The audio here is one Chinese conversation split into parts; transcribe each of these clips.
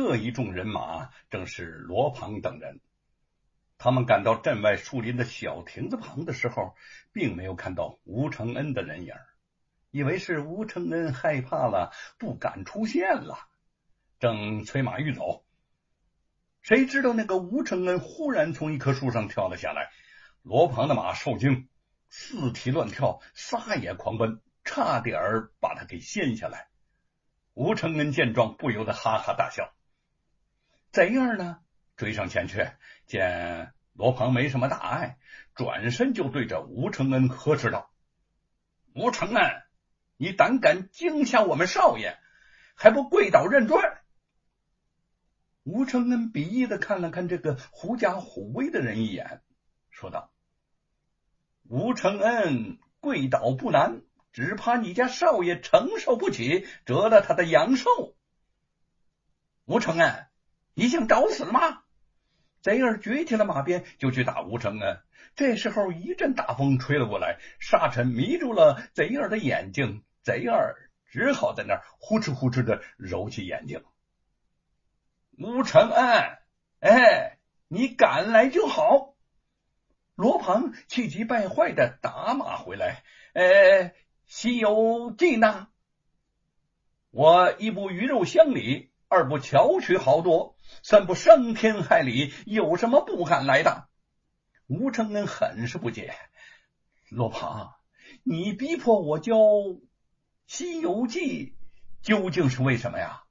这一众人马正是罗庞等人。他们赶到镇外树林的小亭子旁的时候，并没有看到吴承恩的人影，以为是吴承恩害怕了，不敢出现了，正催马欲走。谁知道那个吴承恩忽然从一棵树上跳了下来，罗庞的马受惊，四蹄乱跳，撒野狂奔，差点把他给掀下来。吴承恩见状，不由得哈哈大笑。贼儿呢？追上前去，见罗鹏没什么大碍，转身就对着吴承恩呵斥道：“吴承恩，你胆敢惊吓我们少爷，还不跪倒认罪？”吴承恩鄙夷的看了看这个狐假虎威的人一眼，说道：“吴承恩跪倒不难，只怕你家少爷承受不起，折了他的阳寿。”吴承恩，你想找死吗？贼儿举起了马鞭，就去打吴承恩。这时候，一阵大风吹了过来，沙尘迷住了贼儿的眼睛。贼儿只好在那儿呼哧呼哧的揉起眼睛。吴承恩，哎，你敢来就好。罗鹏气急败坏的打马回来。呃，《西游记》呢？我一部鱼肉乡里，二不巧取豪夺。三不伤天害理，有什么不敢来的？吴承恩很是不解。罗庞，你逼迫我教《西游记》，究竟是为什么呀？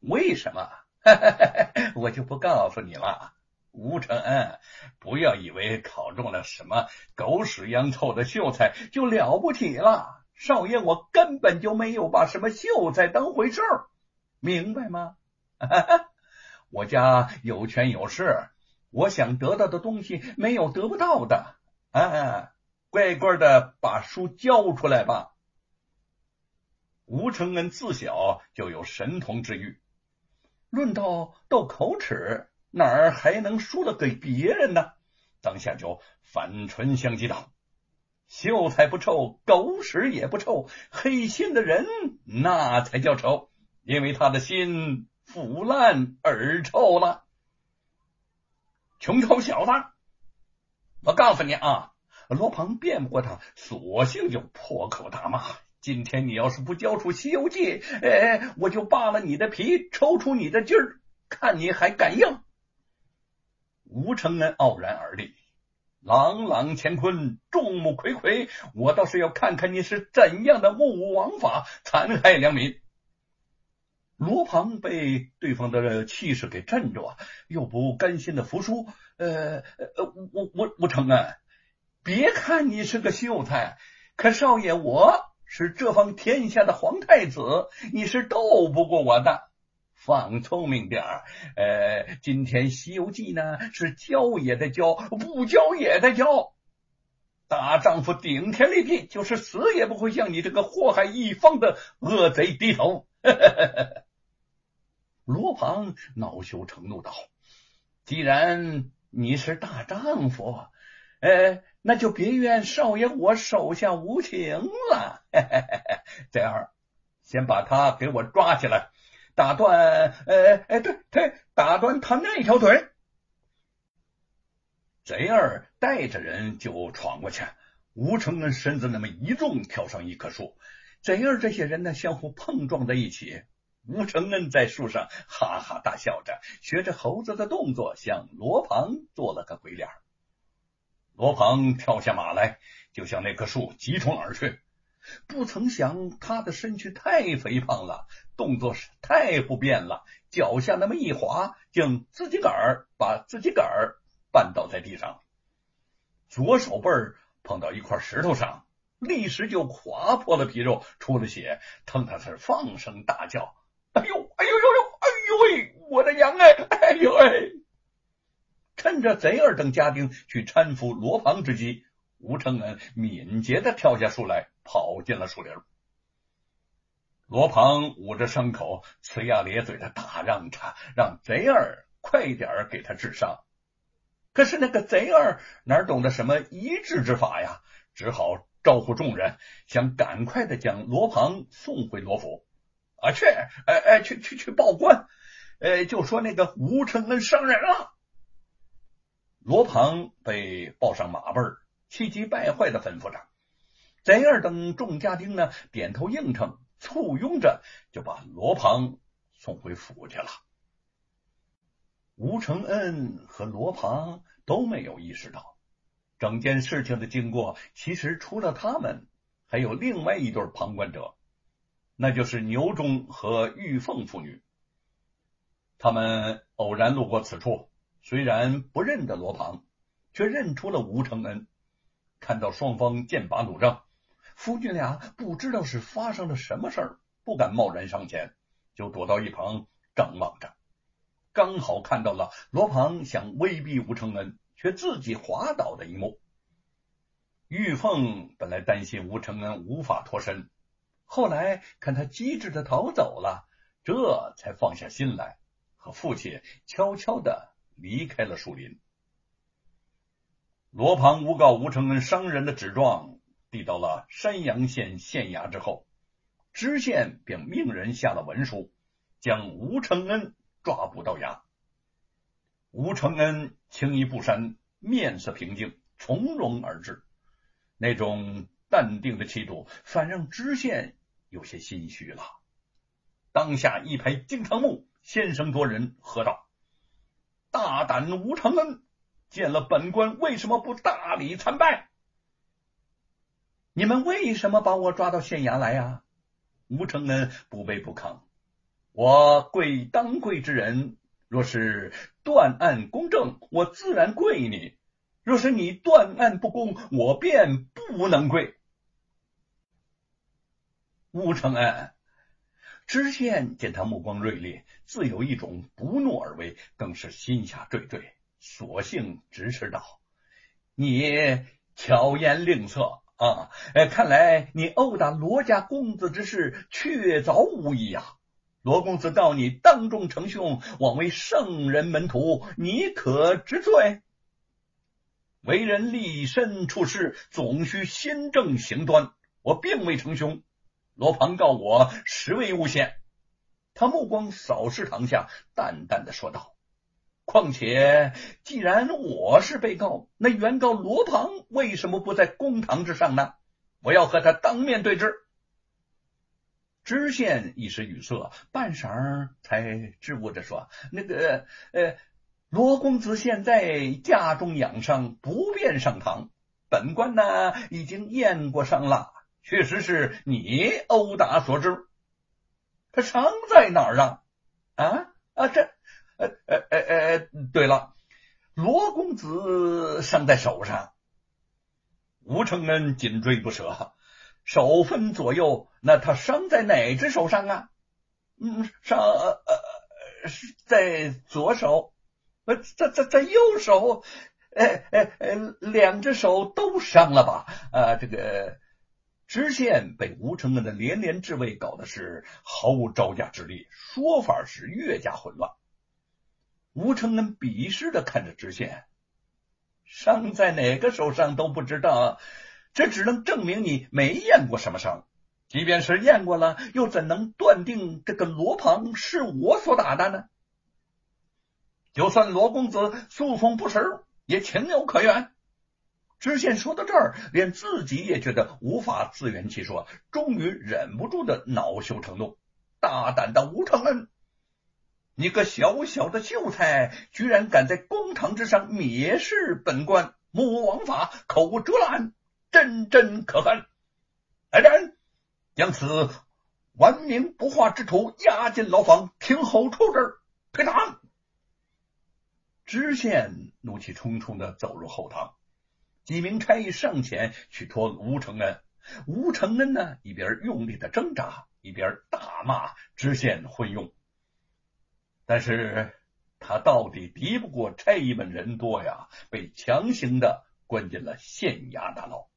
为什么？我就不告诉你了。吴承恩，不要以为考中了什么狗屎一样臭的秀才就了不起了。少爷，我根本就没有把什么秀才当回事儿，明白吗？我家有权有势，我想得到的东西没有得不到的。啊，乖乖的把书交出来吧。吴承恩自小就有神童之誉，论到斗口齿，哪儿还能输得给别人呢？当下就反唇相讥道：“秀才不臭，狗屎也不臭，黑心的人那才叫臭，因为他的心。”腐烂而臭了，穷臭小子！我告诉你啊，罗鹏辩不过他，索性就破口大骂：“今天你要是不交出《西游记》，哎，我就扒了你的皮，抽出你的筋儿，看你还敢硬！”吴承恩傲然而立，朗朗乾坤，众目睽睽，我倒是要看看你是怎样的目无王法，残害良民！罗庞被对方的气势给镇住，又不甘心的服输。呃呃，我我我承恩，别看你是个秀才，可少爷我是这方天下的皇太子，你是斗不过我的。放聪明点儿，呃，今天《西游记》呢是教也得教，不教也得教。大丈夫顶天立地，就是死也不会向你这个祸害一方的恶贼低头。罗庞恼羞成怒道：“既然你是大丈夫，呃，那就别怨少爷我手下无情了。嘿嘿嘿这样，先把他给我抓起来，打断……呃，哎，对对，打断他那条腿。”贼儿带着人就闯过去，吴承恩身子那么一纵，跳上一棵树，贼儿这些人呢，相互碰撞在一起。吴承恩在树上哈哈大笑着，学着猴子的动作，向罗庞做了个鬼脸。罗庞跳下马来，就向那棵树急冲而去。不曾想，他的身躯太肥胖了，动作是太不便了，脚下那么一滑，竟自己个儿把自己个儿绊倒在地上，左手背碰到一块石头上，立时就划破了皮肉，出了血，疼他是放声大叫。哎呦，哎呦呦呦，哎呦喂，我的娘哎，哎呦哎！趁着贼儿等家丁去搀扶罗庞之机，吴承恩敏捷的跳下树来，跑进了树林。罗庞捂着伤口，呲牙咧嘴的大嚷着，让贼儿快点给他治伤。可是那个贼儿哪懂得什么医治之法呀？只好招呼众人，想赶快的将罗庞送回罗府。啊，去，哎哎，去去去报官！呃，就说那个吴承恩伤人了。罗庞被抱上马背，气急败坏的吩咐着。贼二等众家丁呢，点头应承，簇拥着就把罗庞送回府去了。吴承恩和罗庞都没有意识到，整件事情的经过其实除了他们，还有另外一对旁观者，那就是牛忠和玉凤父女。他们偶然路过此处。虽然不认得罗庞，却认出了吴承恩。看到双方剑拔弩张，夫妻俩不知道是发生了什么事儿，不敢贸然上前，就躲到一旁张望着。刚好看到了罗庞想威逼吴承恩，却自己滑倒的一幕。玉凤本来担心吴承恩无法脱身，后来看他机智的逃走了，这才放下心来，和父亲悄悄的。离开了树林，罗庞诬告吴承恩伤人的纸状递到了山阳县县衙之后，知县便命人下了文书，将吴承恩抓捕到衙。吴承恩轻衣不衫，面色平静，从容而至，那种淡定的气度，反让知县有些心虚了。当下一拍惊堂木，先声夺人，喝道。大胆吴承恩，见了本官为什么不大礼参拜？你们为什么把我抓到县衙来呀？吴承恩不卑不亢，我贵当贵之人，若是断案公正，我自然跪你；若是你断案不公，我便不能跪。吴承恩。知县见他目光锐利，自有一种不怒而威，更是心下惴惴，索性直斥道：“你巧言令色啊！哎，看来你殴打罗家公子之事确凿无疑呀！罗公子告你当众成凶，枉为圣人门徒，你可知罪？为人立身处世，总需心正行端。我并未成凶。”罗庞告我实为诬陷，他目光扫视堂下，淡淡的说道：“况且既然我是被告，那原告罗庞为什么不在公堂之上呢？我要和他当面对质。”知县一时语塞，半晌才支吾着说：“那个呃，罗公子现在家中养伤，不便上堂。本官呢，已经验过伤了。”确实是你殴打所致，他伤在哪儿啊？啊啊，这呃呃呃呃，对了，罗公子伤在手上。吴承恩紧追不舍，手分左右，那他伤在哪只手上啊？嗯，伤呃呃在左手，呃在在在右手，呃呃呃，两只手都伤了吧？啊，这个。知县被吴承恩的连连质问搞的是毫无招架之力，说法是越加混乱。吴承恩鄙视的看着知县，伤在哪个手上都不知道，这只能证明你没验过什么伤。即便是验过了，又怎能断定这个罗鹏是我所打的呢？就算罗公子素风不实，也情有可原。知县说到这儿，连自己也觉得无法自圆其说，终于忍不住的恼羞成怒。大胆的吴承恩，你个小小的秀才，居然敢在公堂之上蔑视本官，目无王法，口无遮拦，真真可恨！来人，将此顽名不化之徒押进牢房，听候处置。退堂。知县怒气冲冲的走入后堂。几名差役上前去拖吴承恩，吴承恩呢一边用力的挣扎，一边大骂知县昏庸。但是他到底敌不过差役们人多呀，被强行的关进了县衙大牢。